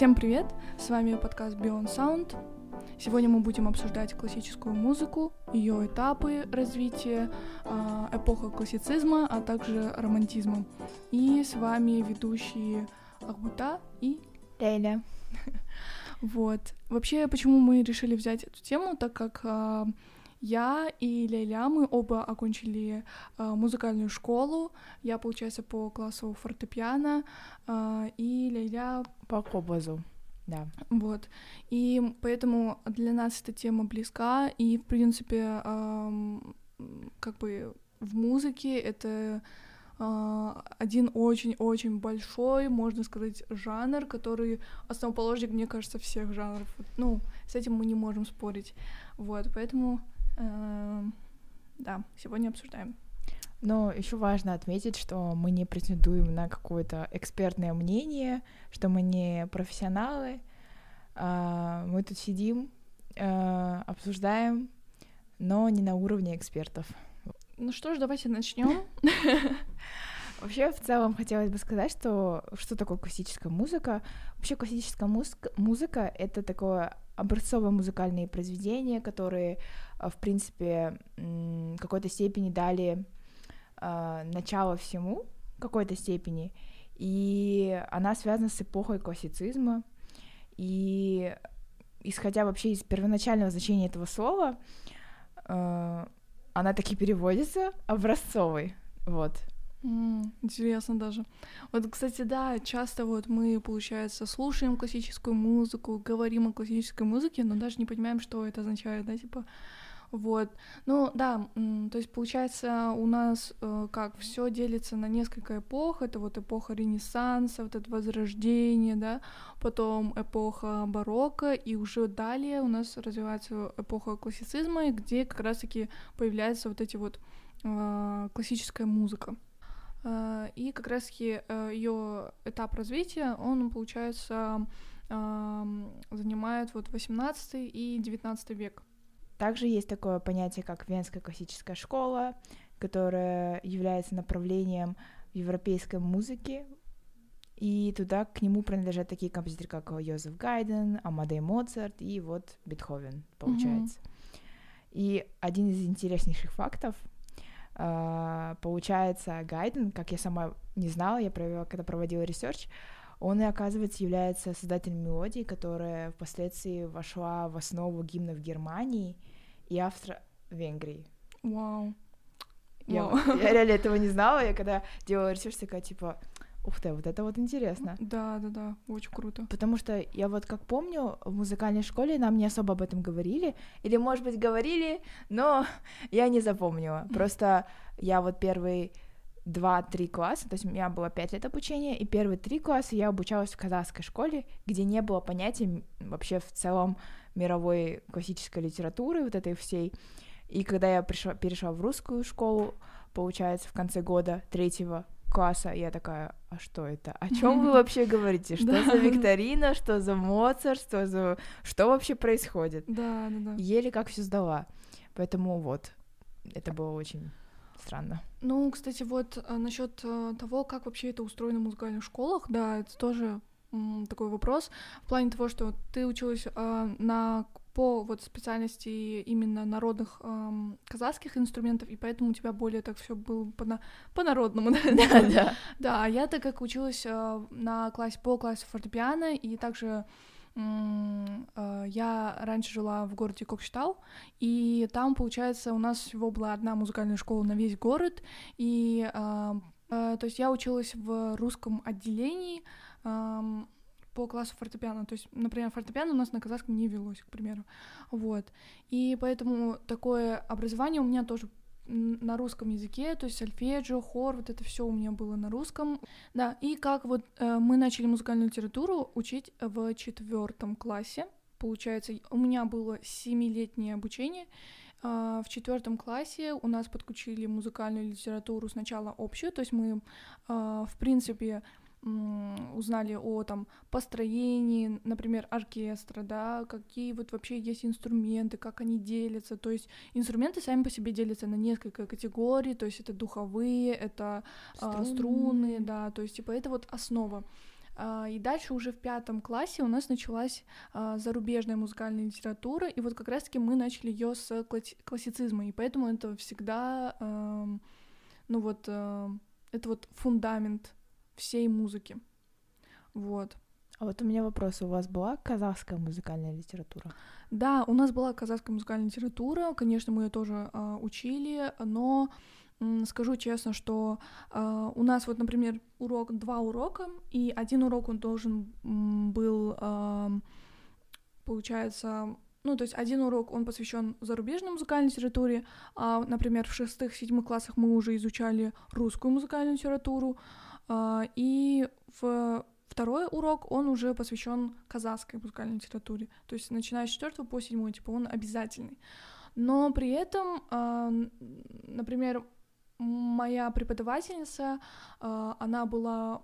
Всем привет! С вами подкаст Beyond Sound. Сегодня мы будем обсуждать классическую музыку, ее этапы развития, а, эпоха классицизма, а также романтизма. И с вами ведущие Ахбута и Лейля. Вот. Вообще, почему мы решили взять эту тему, так как а, я и Лейля, мы оба окончили э, музыкальную школу. Я, получается, по классу фортепиано, э, и Лейля... По кобазу, да. Вот. И поэтому для нас эта тема близка, и, в принципе, э, как бы в музыке это один очень-очень большой, можно сказать, жанр, который основоположник, мне кажется, всех жанров. Ну, с этим мы не можем спорить. Вот, поэтому Эм, да, сегодня обсуждаем. Но еще важно отметить, что мы не претендуем на какое-то экспертное мнение, что мы не профессионалы. А, мы тут сидим, э, обсуждаем, но не на уровне экспертов. Ну что ж, давайте начнем. Вообще, в целом, хотелось бы сказать, что что такое классическая музыка. Вообще, классическая музыка — это такое образцовое музыкальные произведения, которые, а, в принципе, в какой-то степени дали э, начало всему, в какой-то степени, и она связана с эпохой классицизма, и исходя вообще из первоначального значения этого слова, э, она таки переводится образцовый, вот. Интересно даже. Вот, кстати, да, часто вот мы, получается, слушаем классическую музыку, говорим о классической музыке, но даже не понимаем, что это означает, да, типа. Вот. Ну, да, то есть, получается, у нас э, как все делится на несколько эпох. Это вот эпоха Ренессанса, вот это Возрождение, да, потом эпоха барокко, и уже далее у нас развивается эпоха классицизма, где как раз-таки появляется вот эти вот э, классическая музыка. Э, и как раз-таки э, ее этап развития, он, получается, занимает вот 18 и 19 век. Также есть такое понятие, как Венская классическая школа, которая является направлением европейской музыки, и туда к нему принадлежат такие композиторы, как Йозеф Гайдн, Амадей Моцарт и вот Бетховен, получается. Mm-hmm. И один из интереснейших фактов — получается, Гайдн, как я сама не знала, я провела, когда проводила research, он и, оказывается, является создателем мелодии, которая впоследствии вошла в основу гимнов Германии и Австро-Венгрии. Вау. Я, я реально этого не знала, я когда делала research, такая, типа, Ух ты, вот это вот интересно. Да, да, да, очень круто. Потому что я вот как помню, в музыкальной школе нам не особо об этом говорили, или, может быть, говорили, но я не запомнила. Просто я вот первый два-три класса, то есть у меня было пять лет обучения, и первые три класса я обучалась в казахской школе, где не было понятия вообще в целом мировой классической литературы, вот этой всей. И когда я пришла, перешла в русскую школу, получается, в конце года третьего класса. Я такая, а что это? О чем вы вообще говорите? Что за викторина? Что за Моцарт? Что за... Что вообще происходит? Да, да, да. Еле как все сдала. Поэтому вот, это было очень странно. Ну, кстати, вот а, насчет а, того, как вообще это устроено в музыкальных школах, да, это тоже такой вопрос в плане того, что ты училась э, на по вот специальности именно народных эм, казахских инструментов, и поэтому у тебя более так все было по, на, по народному, да, да. Да, а я так как училась э, на классе по классу фортепиано, и также э, я раньше жила в городе Кокштал, и там, получается, у нас всего была одна музыкальная школа на весь город, и э, э, то есть я училась в русском отделении, э, по классу фортепиано. То есть, например, фортепиано у нас на казахском не велось, к примеру. Вот. И поэтому такое образование у меня тоже на русском языке, то есть сольфеджио, хор, вот это все у меня было на русском. Да, и как вот э, мы начали музыкальную литературу учить в четвертом классе. Получается, у меня было семилетнее обучение. Э, в четвертом классе у нас подключили музыкальную литературу сначала общую, то есть мы, э, в принципе, узнали о там построении, например, оркестра, да, какие вот вообще есть инструменты, как они делятся, то есть инструменты сами по себе делятся на несколько категорий, то есть это духовые, это струны, а, струны да, то есть типа это вот основа. А, и дальше уже в пятом классе у нас началась а, зарубежная музыкальная литература, и вот как раз-таки мы начали ее с классицизма, и поэтому это всегда, ну вот, это вот фундамент всей музыки. Вот. А вот у меня вопрос. У вас была казахская музыкальная литература? Да, у нас была казахская музыкальная литература. Конечно, мы ее тоже э, учили, но скажу честно, что э, у нас вот, например, урок, два урока, и один урок он должен был, э, получается, ну, то есть один урок, он посвящен зарубежной музыкальной литературе, а, например, в шестых, седьмых классах мы уже изучали русскую музыкальную литературу, и в Второй урок, он уже посвящен казахской музыкальной литературе. То есть начиная с четвертого по седьмой, типа он обязательный. Но при этом, э, например, моя преподавательница, э, она была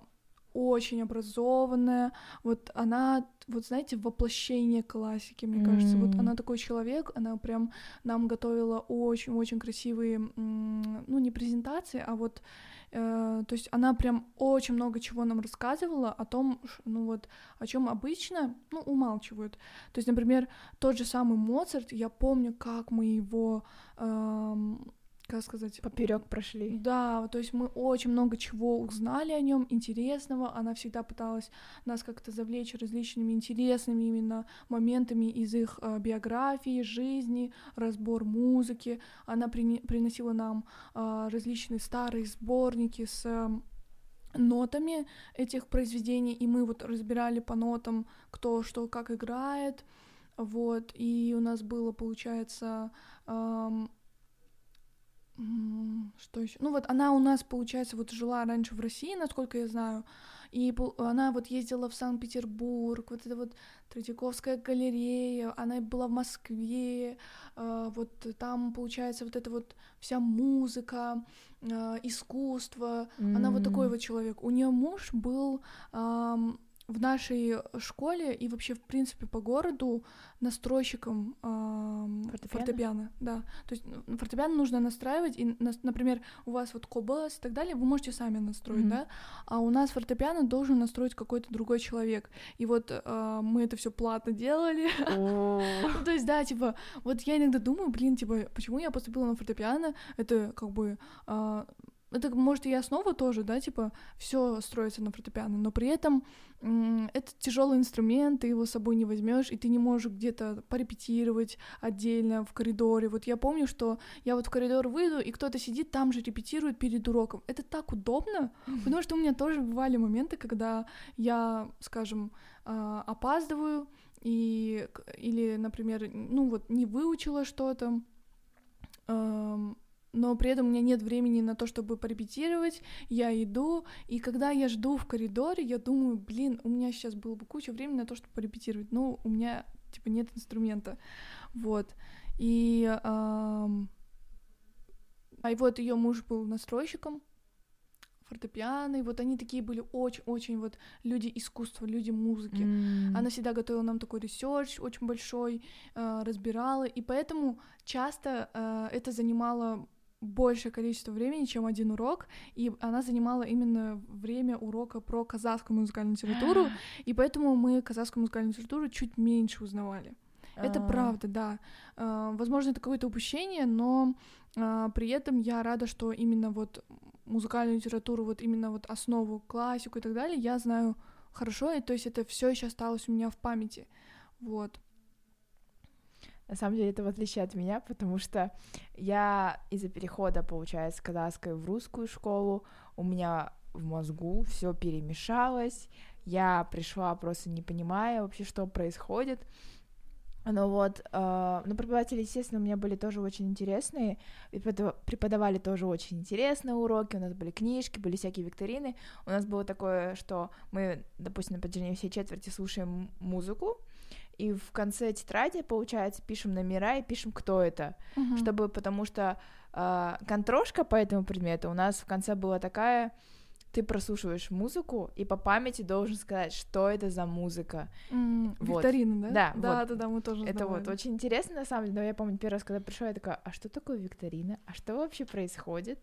очень образованная, вот она, вот знаете, воплощение классики, мне mm. кажется, вот она такой человек, она прям нам готовила очень-очень красивые, ну, не презентации, а вот Э, то есть она прям очень много чего нам рассказывала о том, ну вот, о чем обычно, ну, умалчивают. То есть, например, тот же самый Моцарт, я помню, как мы его эм, как сказать... Поперек прошли. Да, то есть мы очень много чего узнали о нем интересного. Она всегда пыталась нас как-то завлечь различными интересными именно моментами из их э, биографии, жизни, разбор музыки. Она при... приносила нам э, различные старые сборники с э, нотами этих произведений, и мы вот разбирали по нотам, кто что как играет, вот, и у нас было, получается, эм, что еще? Ну вот она у нас, получается, вот жила раньше в России, насколько я знаю, и она вот ездила в Санкт-Петербург, вот это вот Третьяковская галерея, она была в Москве, а, вот там, получается, вот эта вот вся музыка, а, искусство, mm-hmm. она вот такой вот человек. У нее муж был в нашей школе и вообще, в принципе, по городу настройщиком э, фортепиано? фортепиано. Да. То есть ну, фортепиано нужно настраивать, и, например, у вас вот кобас и так далее, вы можете сами настроить, mm-hmm. да, а у нас фортепиано должен настроить какой-то другой человек. И вот э, мы это все платно делали. Oh. То есть, да, типа, вот я иногда думаю, блин, типа, почему я поступила на фортепиано? Это как бы э, это может и основа тоже, да, типа все строится на фортепиано, но при этом это тяжелый инструмент, ты его с собой не возьмешь, и ты не можешь где-то порепетировать отдельно в коридоре. Вот я помню, что я вот в коридор выйду, и кто-то сидит там же репетирует перед уроком. Это так удобно, потому что у меня тоже бывали моменты, когда я, скажем, а, опаздываю и или, например, ну вот не выучила что-то но при этом у меня нет времени на то, чтобы порепетировать, я иду, и когда я жду в коридоре, я думаю, блин, у меня сейчас было бы куча времени на то, чтобы порепетировать, но у меня, типа, нет инструмента, вот, и... Эм... А вот ее муж был настройщиком, фортепиано, и вот они такие были очень-очень вот люди искусства, люди музыки. Mm. Она всегда готовила нам такой research очень большой, э, разбирала, и поэтому часто э, это занимало большее количество времени, чем один урок, и она занимала именно время урока про казахскую музыкальную литературу, и поэтому мы казахскую музыкальную литературу чуть меньше узнавали. Это а. правда, да. А, возможно, это какое-то упущение, но а, при этом я рада, что именно вот музыкальную литературу, вот именно вот основу, классику и так далее, я знаю хорошо, и то есть это все еще осталось у меня в памяти. Вот. На самом деле это в отличие от меня, потому что я из-за перехода, получается, с казахской в русскую школу, у меня в мозгу все перемешалось, я пришла просто не понимая вообще, что происходит. Ну вот, э, ну, преподаватели, естественно, у меня были тоже очень интересные, преподавали тоже очень интересные уроки, у нас были книжки, были всякие викторины, у нас было такое, что мы, допустим, на протяжении всей четверти слушаем музыку, и в конце тетради, получается, пишем номера и пишем, кто это, угу. чтобы, потому что э, контрошка по этому предмету у нас в конце была такая, ты прослушиваешь музыку и по памяти должен сказать, что это за музыка. Mm, вот. Викторина, да? Да, да, вот. да, да, мы тоже Это сдавали. вот очень интересно, на самом деле, но я помню, первый раз, когда пришла, я такая, а что такое викторина? А что вообще происходит?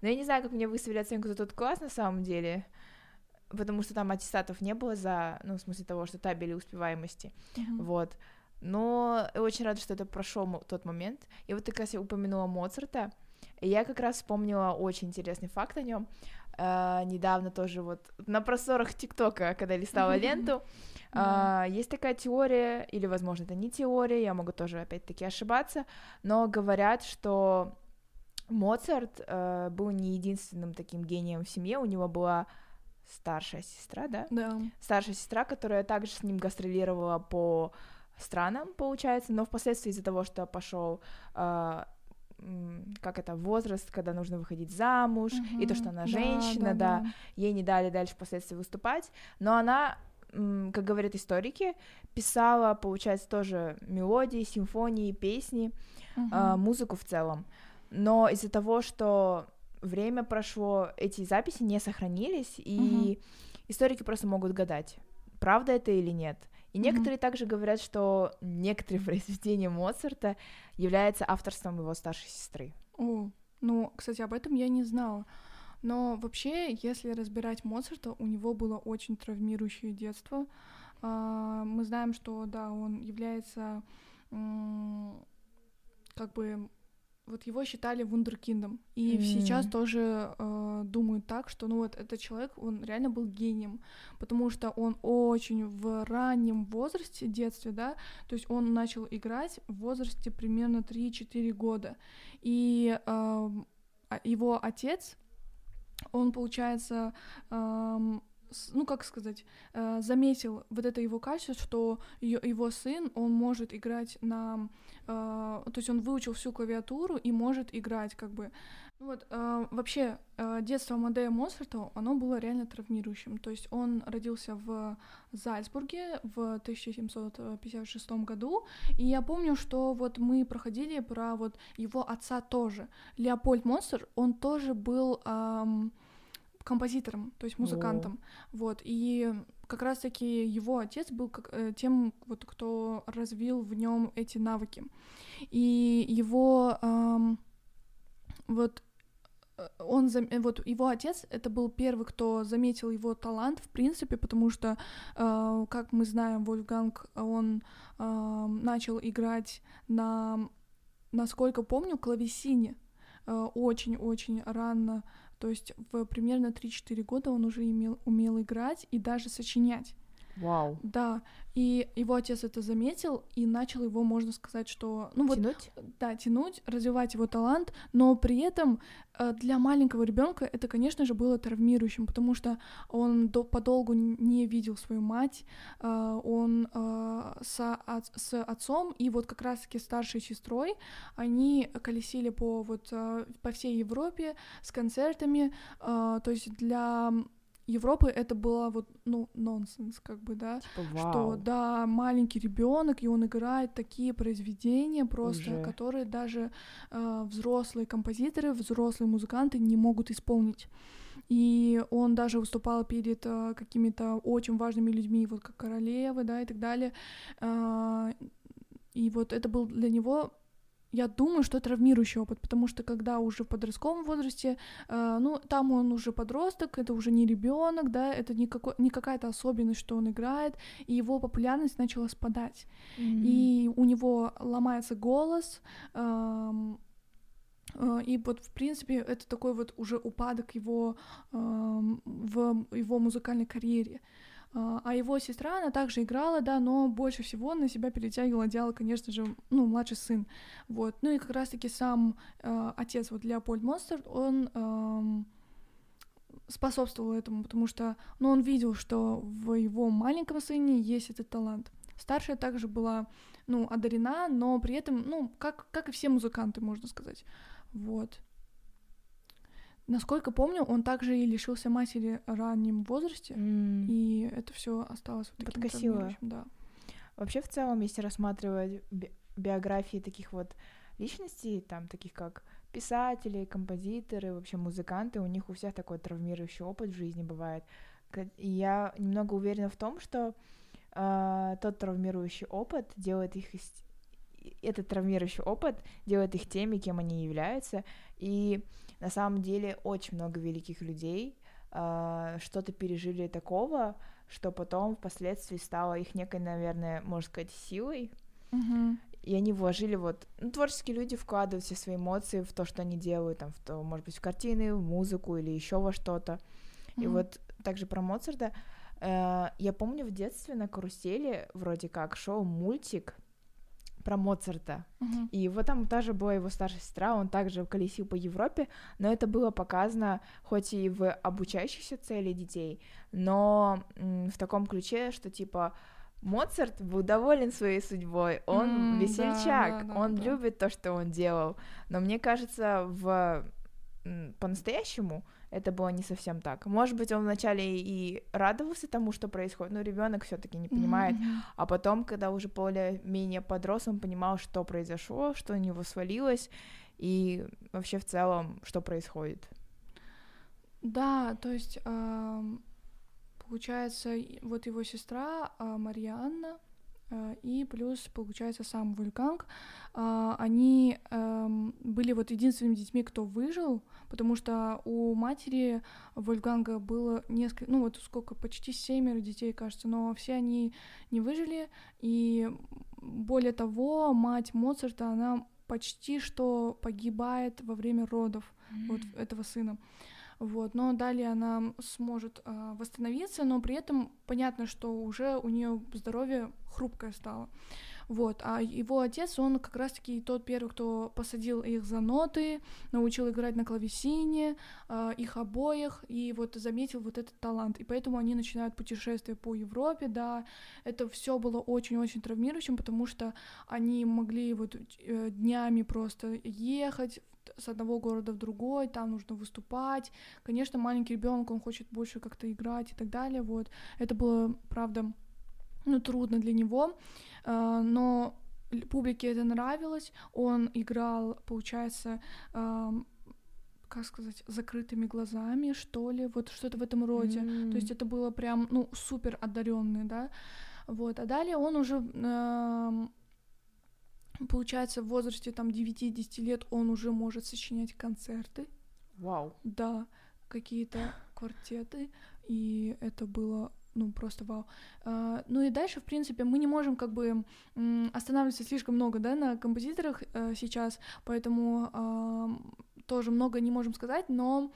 Но я не знаю, как мне выставили оценку за тот класс, на самом деле, потому что там аттестатов не было за, ну, в смысле того, что табели успеваемости, Мгм. вот. Но очень рада, что это прошел тот момент. И вот ты, кстати, упомянула Моцарта, и я как раз вспомнила очень интересный факт о нем. недавно тоже вот на просторах ТикТока, когда листала ленту, Да. а, есть такая теория, или, возможно, это не теория, я могу тоже, опять-таки, ошибаться, но говорят, что Моцарт э, был не единственным таким гением в семье, у него была старшая сестра, да? Да. Старшая сестра, которая также с ним гастролировала по странам, получается, но впоследствии из-за того, что пошел как это, возраст, когда нужно выходить замуж, и то, что она женщина, да, ей не дали дальше впоследствии выступать, но она, как говорят историки, писала, получается, тоже мелодии, симфонии, песни, Мгм. а, музыку в целом. Но из-за того, что время прошло, эти записи не сохранились, и историки просто могут гадать, правда это или нет. И некоторые также говорят, что некоторые произведения Моцарта являются авторством его старшей сестры. О, ну, кстати, об этом я не знала. Но вообще, если разбирать Моцарта, у него было очень травмирующее детство. А, Мы знаем, что, да, он является как бы вот его считали вундеркиндом. И М. сейчас тоже э, думают так, что ну вот этот человек, он реально был гением, потому что он очень в раннем возрасте, детстве, да, то есть он начал играть в возрасте примерно 3-4 года. И а его отец, он, получается, с- ну, как сказать, э, заметил вот это его качество, что его сын, он может играть на... э, то есть он выучил всю клавиатуру и может играть, как бы. Ну Вот, э, вообще, детство Амадея Моцарта, оно было реально травмирующим. То есть он родился в Зальцбурге в 1756 году, и я помню, что вот мы проходили про вот его отца тоже. Леопольд Моцарт, он тоже был ам, композитором, то есть музыкантом. Вот, и как раз-таки его отец был как, э, тем, вот, кто развил в нем эти навыки. И его ам, вот э, он э, вот его отец это был первый, кто заметил его талант в принципе, потому что, э, как мы знаем, Вольфганг он ам, начал играть на, насколько помню, клавесине э, очень-очень рано, то есть в примерно 3-4 года он уже имел, умел играть и даже сочинять. Вау. Да, и его отец это заметил и начал его, можно сказать, что, ну вот, Тянуть? да, тянуть, развивать его талант, но при этом э, для маленького ребенка это, конечно же, было травмирующим, потому что он до, подолгу не видел свою мать, э, он э, со- от- с отцом и вот как раз-таки старшей сестрой они колесили по вот по всей Европе с концертами, то есть для Европы это было вот ну нонсенс как бы да Типа, что вау. да, маленький ребенок, и он играет такие произведения просто, Уже. которые даже э, взрослые композиторы, взрослые музыканты не могут исполнить. И он даже выступал перед э, какими-то очень важными людьми, вот как королевы, да, и так далее. Э, и вот это был для него я думаю, что травмирующий опыт, потому что когда уже в подростковом возрасте, э, ну, там он уже подросток, это уже не ребенок, да, это не, какой, не какая-то особенность, что он играет, и его популярность начала спадать. М. И у него ломается голос, эм, э, и вот, в принципе, это такой вот уже упадок его эм, в его музыкальной карьере. А а его сестра, она также играла, да, но больше всего на себя перетягивал одеяло, конечно же, ну, младший сын. Вот. Ну и как раз-таки сам э, отец, вот Леопольд Моцарт, он эм, способствовал этому, потому что, ну, он видел, что в его маленьком сыне есть этот талант. Старшая также была, ну, одарена, но при этом, ну, как, как и все музыканты, можно сказать. Вот. Насколько помню, он также и лишился матери в раннем возрасте, М. и это все осталось вот таким Подкосило. да. Вообще, в целом, если рассматривать би- биографии таких вот личностей, там, таких как писатели, композиторы, вообще музыканты, у них у всех такой травмирующий опыт в жизни бывает. И я немного уверена в том, что а, тот травмирующий опыт делает их из- этот травмирующий опыт делает их теми, кем они являются. И на самом деле очень много великих людей э, что-то пережили такого, что потом впоследствии стало их некой, наверное, можно сказать, силой. Мгм. И они вложили вот... Ну, творческие люди вкладывают все свои эмоции в то, что они делают, там, в то, может быть, в картины, в музыку или еще во что-то. И Мгм. вот также про Моцарта. э, я помню в детстве на карусели вроде как шел мультик про Моцарта. Мгм. И вот там тоже была его старшая сестра, он также колесил по Европе, но это было показано хоть и в обучающихся целей детей, но в таком ключе, что типа Моцарт был доволен своей судьбой, он да, весельчак, да, да, он да. любит то, что он делал. Но мне кажется, в по-настоящему это было не совсем так. Может быть, он вначале и радовался тому, что происходит, но ребенок все-таки не понимает, Мгм. а потом, когда уже более-менее подрос, он понимал, что произошло, что у него свалилось, и вообще в целом, что происходит. Да, то есть получается вот его сестра а, Марианна и плюс получается сам Вольфганг, а, они ам, были вот единственными детьми, кто выжил, потому что у матери Вольфганга было несколько, ну вот сколько, почти семеро детей, кажется, но все они не выжили, и более того, мать Моцарта, она почти что погибает во время родов вот этого сына. Вот, но далее она сможет а, восстановиться, но при этом понятно, что уже у нее здоровье хрупкое стало. Вот, а его отец, он как раз-таки тот первый, кто посадил их за ноты, научил играть на клавесине, а, их обоих, и вот заметил вот этот талант. И поэтому они начинают путешествие по Европе, да. Это все было очень-очень травмирующим, потому что они могли вот э, днями просто ехать с одного города в другой, там нужно выступать. Конечно, маленький ребенок, он хочет больше как-то играть и так далее. Вот это было, правда, ну трудно для него, а, но публике это нравилось. Он играл, получается, ам, как сказать, закрытыми глазами, что ли, вот что-то в этом роде. То есть это было прям, ну, супер одаренный, да. Вот. А далее он уже, эм, получается, в возрасте там 9-10 лет он уже может сочинять концерты, Вау. да, какие-то квартеты, и это было ну, просто вау. А, ну и дальше, в принципе, мы не можем как бы останавливаться слишком много, да, на композиторах э, сейчас, поэтому ам, тоже много не можем сказать, но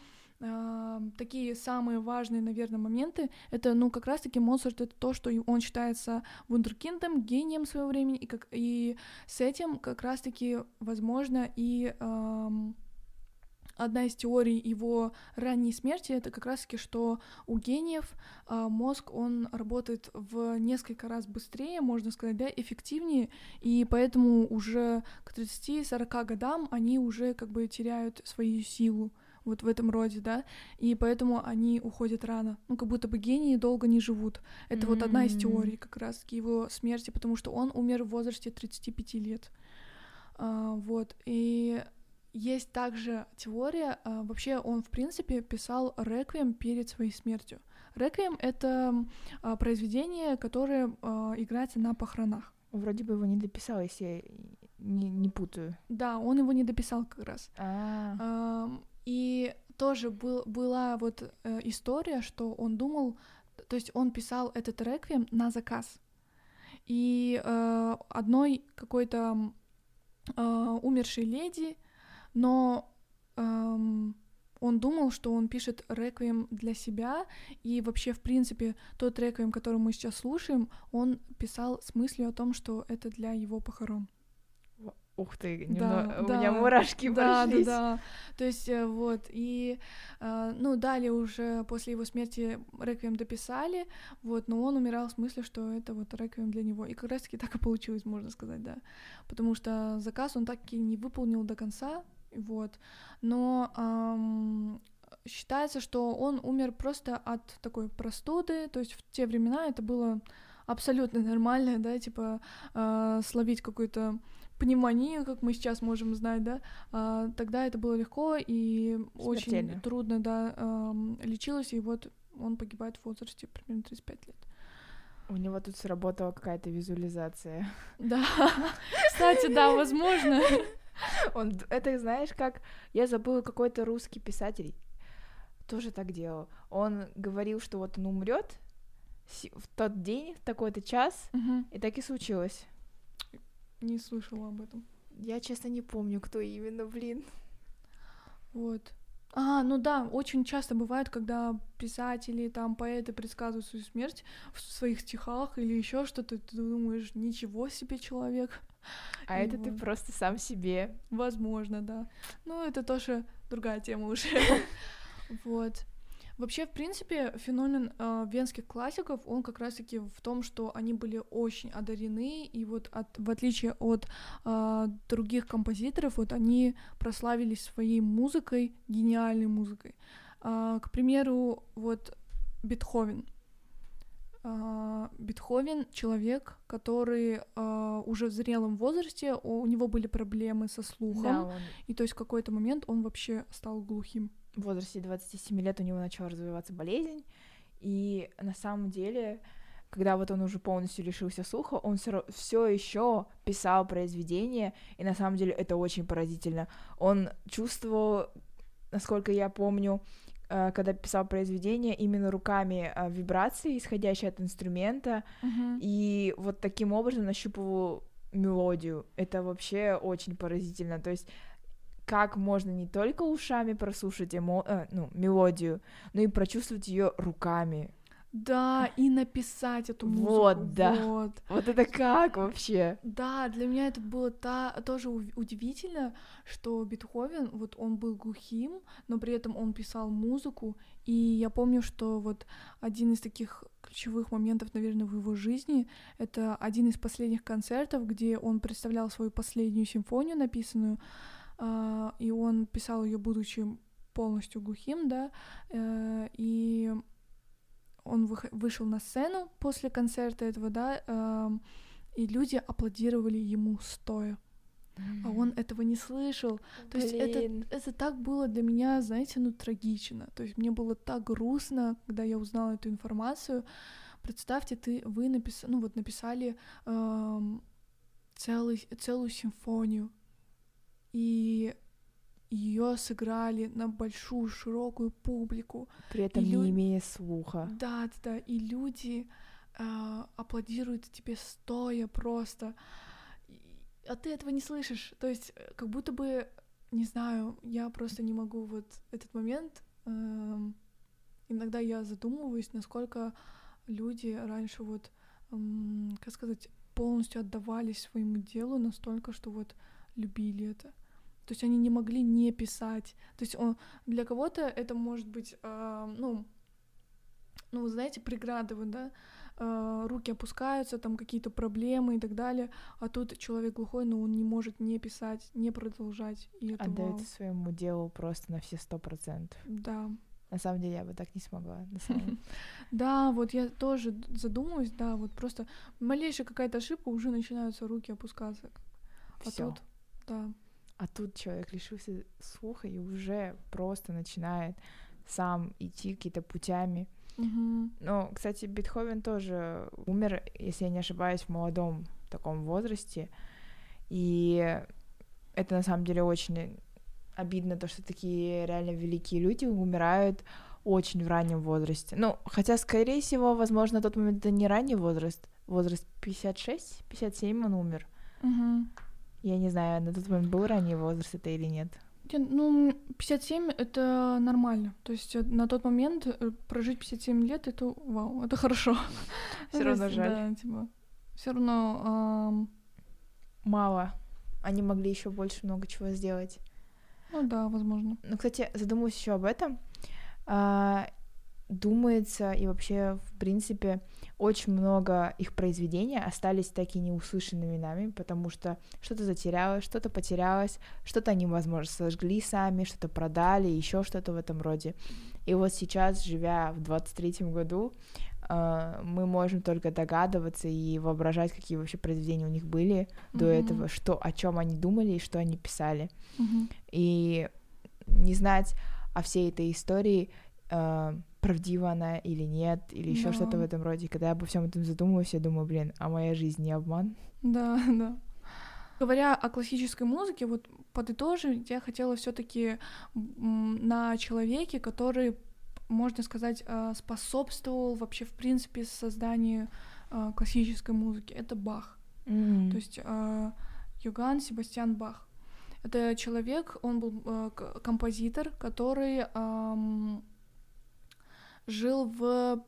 такие самые важные, наверное, моменты, это, ну, как раз-таки Моцарт, это то, что он считается вундеркиндом, гением своего времени, и, как, и с этим как раз-таки, возможно, и ам, одна из теорий его ранней смерти это как раз-таки, что у гениев а, мозг, он работает в несколько раз быстрее, можно сказать, да, эффективнее, и поэтому уже к 30-40 годам они уже как бы теряют свою силу вот в этом роде, да, и поэтому они уходят рано. Ну, как будто бы гении долго не живут. Это вот одна из теорий как раз-таки его смерти, потому что он умер в возрасте 35 лет. А, вот, и есть также теория, а, вообще он, в принципе, писал реквием перед своей смертью. Реквием — это а, произведение, которое а, играется на похоронах. Вроде бы его не дописал, если я не, не путаю. Да, он его не дописал как раз. А, Ам, И тоже был, была вот э, история, что он думал, то есть он писал этот реквием на заказ. И э, одной какой-то э, умершей леди, но эм, он думал, что он пишет реквием для себя, и вообще, в принципе, тот реквием, который мы сейчас слушаем, он писал с мыслью о том, что это для его похорон. Ух ты, Да, немного- у да, меня мурашки Да, да, прошлись. да. То есть э, вот, и, э, ну, далее уже после его смерти реквием дописали, вот, но он умирал в смысле, что это вот реквием для него. И как раз-таки так и получилось, можно сказать, да. Потому что заказ он так и не выполнил до конца, вот. Но ам, считается, что он умер просто от такой простуды, то есть в те времена это было абсолютно нормально, да, типа э, словить какую-то пневмонию, как мы сейчас можем знать, да, а, тогда это было легко и очень Смертельно. трудно, да, ам, лечилось, и вот он погибает в возрасте примерно 35 лет. У него тут сработала какая-то визуализация. Да, кстати, да, возможно. Он, это знаешь, как я забыла какой-то русский писатель. тоже так делал. Он говорил, что вот он умрет в тот день, в такой-то час, Мгм. и так и случилось. Не слышала об этом. Я, честно, не помню, кто именно, блин. Вот. А, ну да, очень часто бывает, когда писатели, там, поэты предсказывают свою смерть в своих стихах или еще что-то, ты думаешь, ничего себе человек. А И это ты вот. просто сам себе. Возможно, да. Ну, это тоже другая тема уже. Вот. Вообще, в принципе, феномен э, венских классиков, он как раз-таки в том, что они были очень одарены, и вот от, в отличие от э, других композиторов, вот они прославились своей музыкой, гениальной музыкой. А, к примеру, вот Бетховен. А, Бетховен человек, который а, уже в зрелом возрасте, у у него были проблемы со слухом, Да, он и то есть в какой-то момент он вообще стал глухим. В возрасте 27 лет у него начала развиваться болезнь, и на самом деле, когда вот он уже полностью лишился слуха, он все еще писал произведения, и на самом деле это очень поразительно. Он чувствовал, насколько я помню, э, когда писал произведения, именно руками э, вибрации, исходящие от инструмента, и вот таким образом нащупывал мелодию. Это вообще очень поразительно. То есть как можно не только ушами прослушать эмо... э, ну, мелодию, но и прочувствовать ее руками. Да, и написать эту музыку. Вот, да. Вот. Вот это как вообще? Да, для меня это было та, тоже удивительно, что Бетховен, вот он был глухим, но при этом он писал музыку, и я помню, что вот один из таких ключевых моментов, наверное, в его жизни, это один из последних концертов, где он представлял свою последнюю симфонию написанную, и он писал ее, будучи полностью глухим, да, э, и он вышел на сцену после концерта этого, да, эм, и люди аплодировали ему стоя, а он этого не слышал. То есть это, это так было для меня, знаете, ну трагично. То есть мне было так грустно, когда я узнала эту информацию. Представьте, ты вы написали, ну вот написали эм, целый, целую симфонию, и ее сыграли на большую широкую публику. При этом и лю- не имея слуха. Да, да, да. И люди э, аплодируют тебе стоя просто. А ты этого не слышишь. То есть, э, как будто бы, не знаю, я просто не могу вот этот момент. эм, иногда я задумываюсь, насколько люди раньше вот, м, как сказать, полностью отдавались своему делу настолько, что вот любили это. То есть они не могли не писать. То есть он, для кого-то это может быть, э, ну, ну, вы знаете, преграды, вот, да, э, руки опускаются, там какие-то проблемы и так далее, а тут человек глухой, но он не может не писать, не продолжать, и это вау. Отдается своему делу просто на все сто процентов. Да. На самом деле я бы так не смогла. Да, вот я тоже задумываюсь, да, вот просто малейшая какая-то ошибка, уже начинаются руки опускаться. А тут, да. А тут человек лишился слуха и уже просто начинает сам идти какие-то путями. Мгм. Ну, кстати, Бетховен тоже умер, если я не ошибаюсь, в молодом таком возрасте. И это на самом деле очень обидно, то, что такие реально великие люди умирают очень в раннем возрасте. Ну, хотя, скорее всего, возможно, на тот момент это не ранний возраст. Возраст 56, 57 он умер. Мгм. Я не знаю, на тот момент был ранний возраст это или нет. Не, Ну, 57 это нормально. То есть э, на тот момент э, прожить 57 лет это вау, это хорошо. Ну, то равно жаль. Да, типа, все равно Мало. Они могли еще больше много чего сделать. Ну да, возможно. Ну, кстати, задумалась еще об этом. А, думается, и вообще, в принципе, очень много их произведений остались таки неуслышанными нами, потому что что-то затерялось, что-то потерялось, что-то они, возможно, сожгли сами, что-то продали, еще что-то в этом роде. И вот сейчас, живя в 23-м году, а, мы можем только догадываться и воображать, какие вообще произведения у них были до Мгм. этого, что о чем они думали и что они писали Мгм. и не знать о всей этой истории, э, правдива она или нет, или еще Да. что-то в этом роде. Когда я обо всем этом задумываюсь, я думаю, блин, а моя жизнь не обман? Да, да. Говоря о классической музыке, вот подытожить, я хотела все-таки на человеке, который можно сказать, э, способствовал вообще, в принципе, созданию э, классической музыки. Это Бах. М. То есть э, Йоганн Себастьян Бах. Это человек, он был э, композитор, который жил в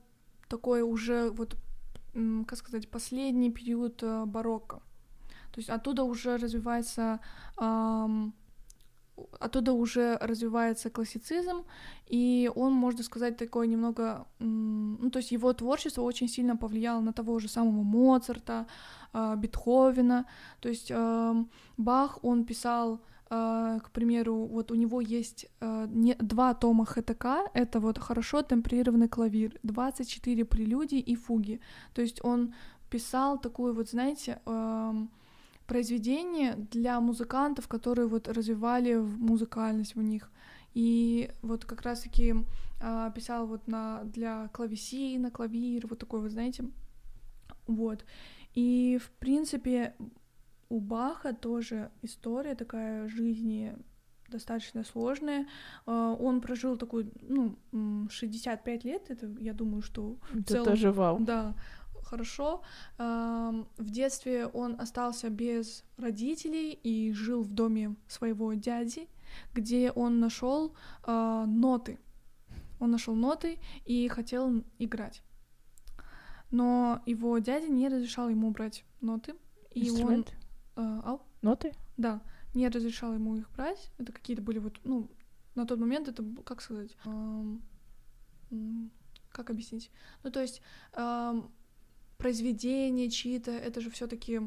такой уже вот, как сказать, последний период э, барокко. То есть оттуда уже развивается ам, оттуда уже развивается классицизм, и он, можно сказать, такой немного, ну, то есть его творчество очень сильно повлияло на того же самого Моцарта, а, Бетховена, то есть ам, Бах, он писал, к примеру, вот у него есть а, не, два тома ХТК, это вот хорошо темперированный клавир, 24 прелюдии и фуги, то есть он писал такую вот, знаете, произведение для музыкантов, которые вот развивали музыкальность в них. И вот как раз-таки а, писал вот на для клавесина, клавир, вот такой вот, знаете, вот. И в принципе у Баха тоже история такая жизни достаточно сложная. А, Он прожил такую, ну, м, 65 лет, это, я думаю, что в целом тоже вау. да, хорошо. Ам, В детстве он остался без родителей и жил в доме своего дяди, где он нашел а, ноты. Он нашел ноты и хотел играть. Но его дядя не разрешал ему брать ноты. И он... Инструмент? а, ау? Ноты? Да, не разрешал ему их брать. Это какие-то были вот, ну, на тот момент это, как сказать, как объяснить? Ну, то есть ам, произведения чьи-то, это же все таки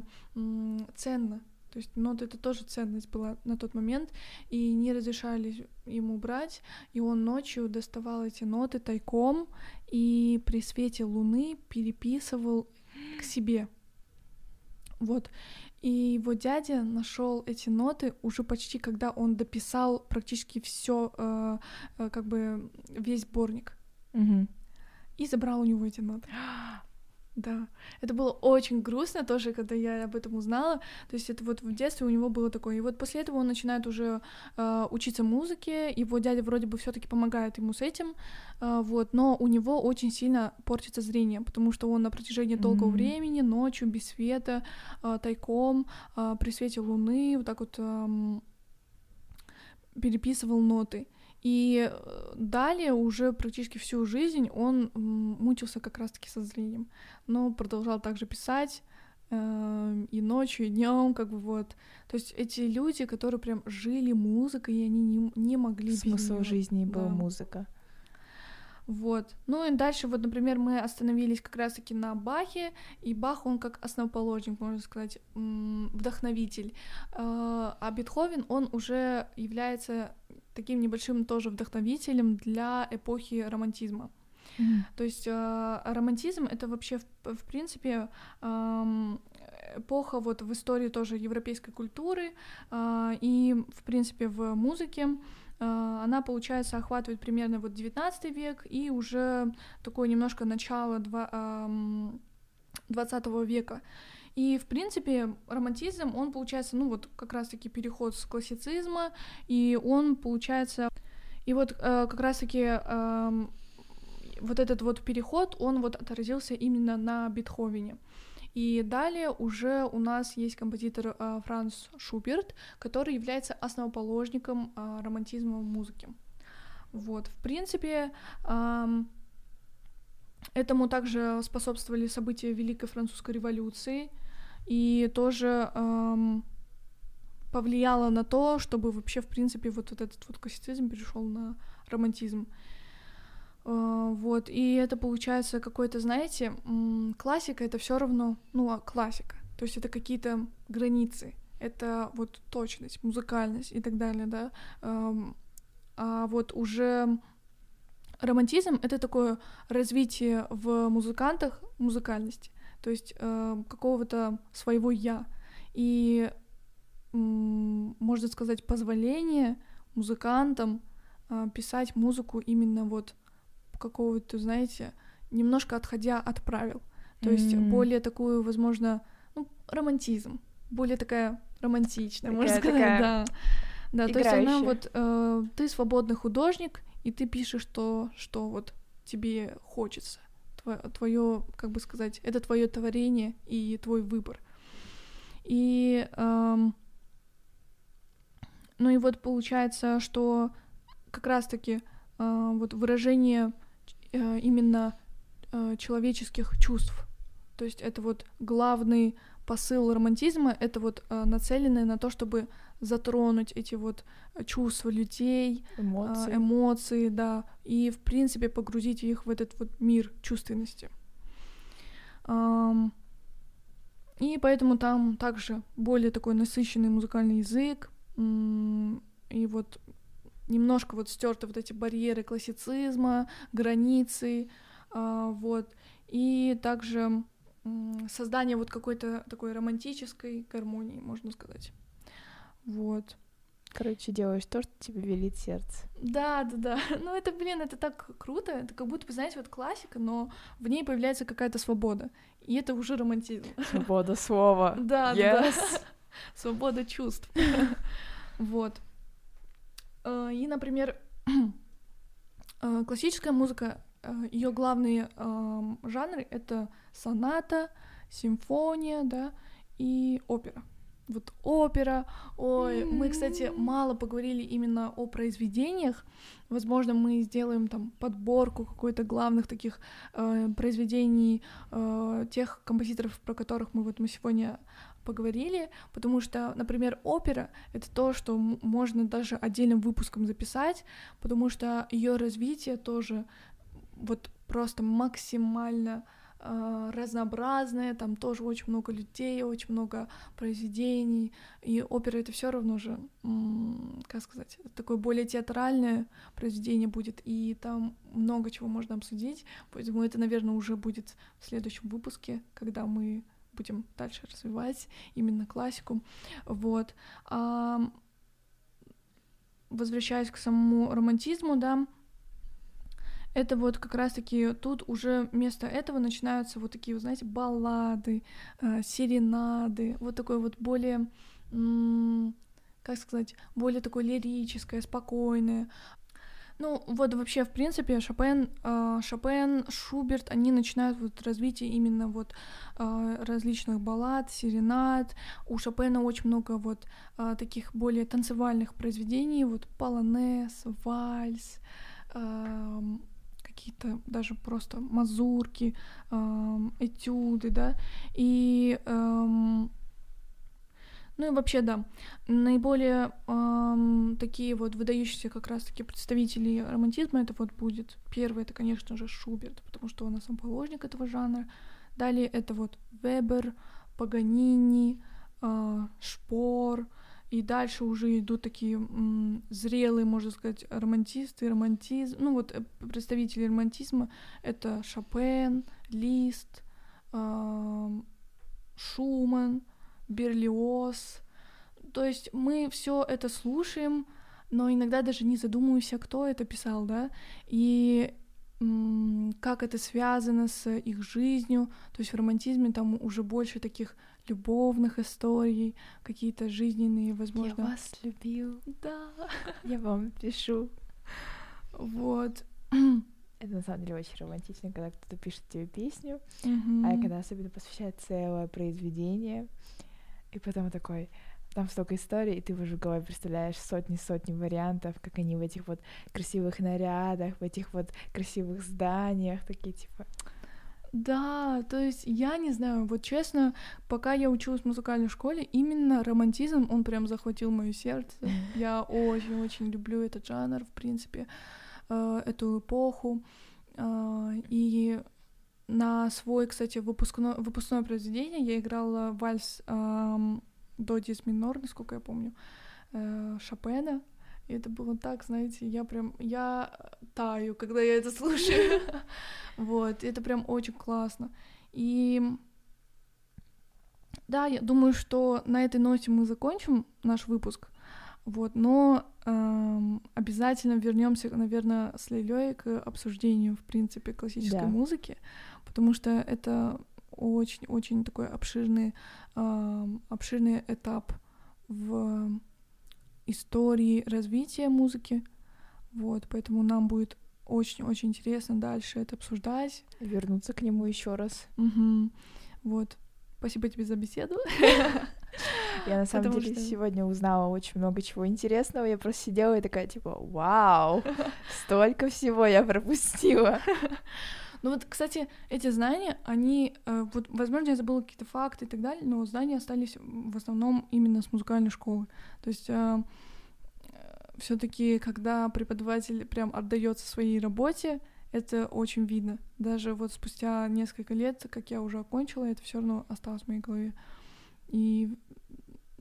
ценно. То есть ноты это тоже ценность была на тот момент, и не разрешали ему брать, и он ночью доставал эти ноты тайком и при свете луны переписывал к себе. Вот. И его дядя нашел эти ноты уже почти, когда он дописал практически все, как бы весь сборник, Мгм. и забрал у него эти ноты. Да, это было очень грустно тоже, когда я об этом узнала. То есть это вот в детстве у него было такое. И вот после этого он начинает уже э, учиться музыке. Его дядя вроде бы все-таки помогает ему с этим, э, вот. Но у него очень сильно портится зрение, потому что он на протяжении долгого Мгм. времени ночью без света, э, тайком, э, при свете луны вот так вот эм, переписывал ноты. И э, далее уже практически всю жизнь он мучился как раз-таки со зрением, но продолжал также писать э, и ночью, и днем, как бы вот. То есть эти люди, которые прям жили музыкой, и они не, не могли без Смысл неё. жизни Да. была музыка. Вот. Ну и дальше, вот, например, мы остановились как раз-таки на Бахе, и Бах, он как основоположник, можно сказать, вдохновитель. Э, А Бетховен, он уже является таким небольшим тоже вдохновителем для эпохи романтизма. Мгм. То есть э, романтизм это вообще в, в принципе эм, эпоха вот в истории тоже европейской культуры э, и в принципе в музыке. Э, она, получается, охватывает примерно вот 19 век и уже такое немножко начало два, эм, 20 века. И, в принципе, романтизм, он, получается, ну вот как раз-таки переход с классицизма, и он, получается... И вот э, как раз-таки эм, вот этот вот переход, он вот отразился именно на Бетховене. И далее уже у нас есть композитор э, Франц Шуберт, который является основоположником э, романтизма в музыке. Вот, в принципе, ам, этому также способствовали события Великой Французской революции, и тоже ам, повлияло на то, чтобы вообще, в принципе, вот, вот этот вот классицизм перешел на романтизм. А, Вот, и это получается какой-то, знаете, классика это все равно, ну, а классика. То есть это какие-то границы, это вот точность, музыкальность и так далее, да. Ам, А вот уже романтизм это такое развитие в музыкантах музыкальности, то есть э, какого-то своего я. И м, можно сказать, позволение музыкантам а, писать музыку именно вот какого-то, знаете, немножко отходя от правил. То есть М. более такую, возможно, ну, романтизм, более такая романтичная, можно Такая- сказать, такая- да. Да, то есть она вот, э, ты свободный художник, и ты пишешь то, что вот тебе хочется. Твое, как бы сказать, это твое творение и твой выбор. И, эм, ну и вот получается, что как раз-таки э, вот выражение э, именно э, человеческих чувств. То есть это вот главный посыл романтизма, это вот э, нацеленное на то, чтобы затронуть эти вот чувства людей, эмоции. Э, эмоции, да, и в принципе погрузить их в этот вот мир чувственности. И поэтому там также более такой насыщенный музыкальный язык, и вот немножко вот стерты вот эти барьеры классицизма, границы, uh, вот, и также создание вот какой-то такой романтической гармонии, можно сказать. Вот. Короче, делаешь то, что тебе велит сердце. Да, да, да. Ну, это, блин, это так круто. Это как будто, знаете, вот классика, но в ней появляется какая-то свобода. И это уже романтизм. Свобода слова. Да, yes. да. Свобода чувств. Вот. Э, и, например, э, классическая музыка, э, ее главные жанры это соната, симфония, да, и опера вот опера. Ой, мы, кстати, мало поговорили именно о произведениях. Возможно, мы сделаем там подборку какой-то главных таких э, произведений э, тех композиторов, про которых мы вот мы сегодня поговорили, потому что, например, опера — это то, что можно даже отдельным выпуском записать, потому что ее развитие тоже вот просто максимально разнообразная, там тоже очень много людей, очень много произведений, и опера это все равно же, как сказать, такое более театральное произведение будет, и там много чего можно обсудить, поэтому это, наверное, уже будет в следующем выпуске, когда мы будем дальше развивать именно классику, вот. А, возвращаясь к самому романтизму, да, это вот как раз-таки тут уже вместо этого начинаются вот такие, вы знаете, баллады, э, серенады, вот такое вот более, как сказать, более такое лирическое, спокойное. Ну, вот вообще, в принципе, Шопен, э, Шопен, Шуберт, они начинают вот развитие именно вот э, различных баллад, серенад. У Шопена очень много вот э, таких более танцевальных произведений, вот полонез, вальс, э, какие-то даже просто мазурки, эм, этюды, да, и эм, ну и вообще, да, наиболее эм, такие вот выдающиеся как раз-таки представители романтизма, это вот будет первый, это, конечно же, Шуберт, потому что он основоположник этого жанра. Далее это вот Вебер, Паганини, э, Шпор, и дальше уже идут такие м, зрелые, можно сказать, романтисты, романтизм. Ну вот э, представители романтизма — это Шопен, Лист, э, Шуман, Берлиоз. То есть мы все это слушаем, но иногда даже не задумываемся, кто это писал, да, и как это связано с их жизнью. То есть в романтизме там уже больше таких любовных историй, какие-то жизненные, возможно. Я вас любил. Да. Я вам пишу. Вот. Это на самом деле очень романтично, когда кто-то пишет тебе песню, mm-hmm. а когда особенно посвящает целое произведение, и потом такой, там столько историй, и ты уже в голове представляешь сотни-сотни вариантов, как они в этих вот красивых нарядах, в этих вот красивых зданиях, такие типа да, то есть я не знаю, вот честно, пока я училась в музыкальной школе, именно романтизм, он прям захватил мое сердце. Я очень-очень люблю этот жанр, в принципе, э, эту эпоху. Э, и на свой, кстати, выпускное, выпускное произведение я играла вальс эм, до диез минор, насколько я помню, э, Шопена. И это было так, знаете, я прям, я таю, когда я это слушаю. Вот, это прям очень классно. И да, я думаю, что на этой ноте мы закончим наш выпуск. Вот, но эм, обязательно вернемся, наверное, с Лилей к обсуждению, в принципе, классической да. музыки, потому что это очень-очень такой обширный, эм, обширный этап в истории развития музыки. Вот, поэтому нам будет очень-очень интересно дальше это обсуждать. Вернуться к нему еще раз. Угу. Вот. Спасибо тебе за беседу. Я на самом Потому деле что... сегодня узнала очень много чего интересного. Я просто сидела и такая, типа, вау, столько всего я пропустила. Ну вот, кстати, эти знания, они, э, вот, возможно, я забыла какие-то факты и так далее, но знания остались в основном именно с музыкальной школы. То есть э, все-таки, когда преподаватель прям отдается своей работе, это очень видно. Даже вот спустя несколько лет, как я уже окончила, это все равно осталось в моей голове. И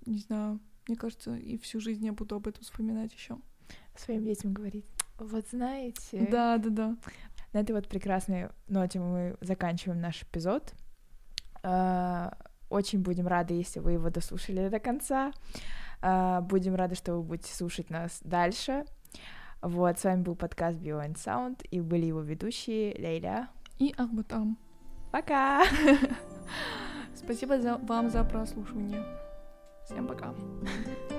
не знаю, мне кажется, и всю жизнь я буду об этом вспоминать еще. Своим детям говорить. Вот знаете. Да, да, да. На этой вот прекрасной ноте мы заканчиваем наш эпизод. А, очень будем рады, если вы его дослушали до конца. А, будем рады, что вы будете слушать нас дальше. Вот, с вами был подкаст Bio and Sound, и были его ведущие Лейля и Ахбатам. Пока! Спасибо за, вам за прослушивание. Всем пока.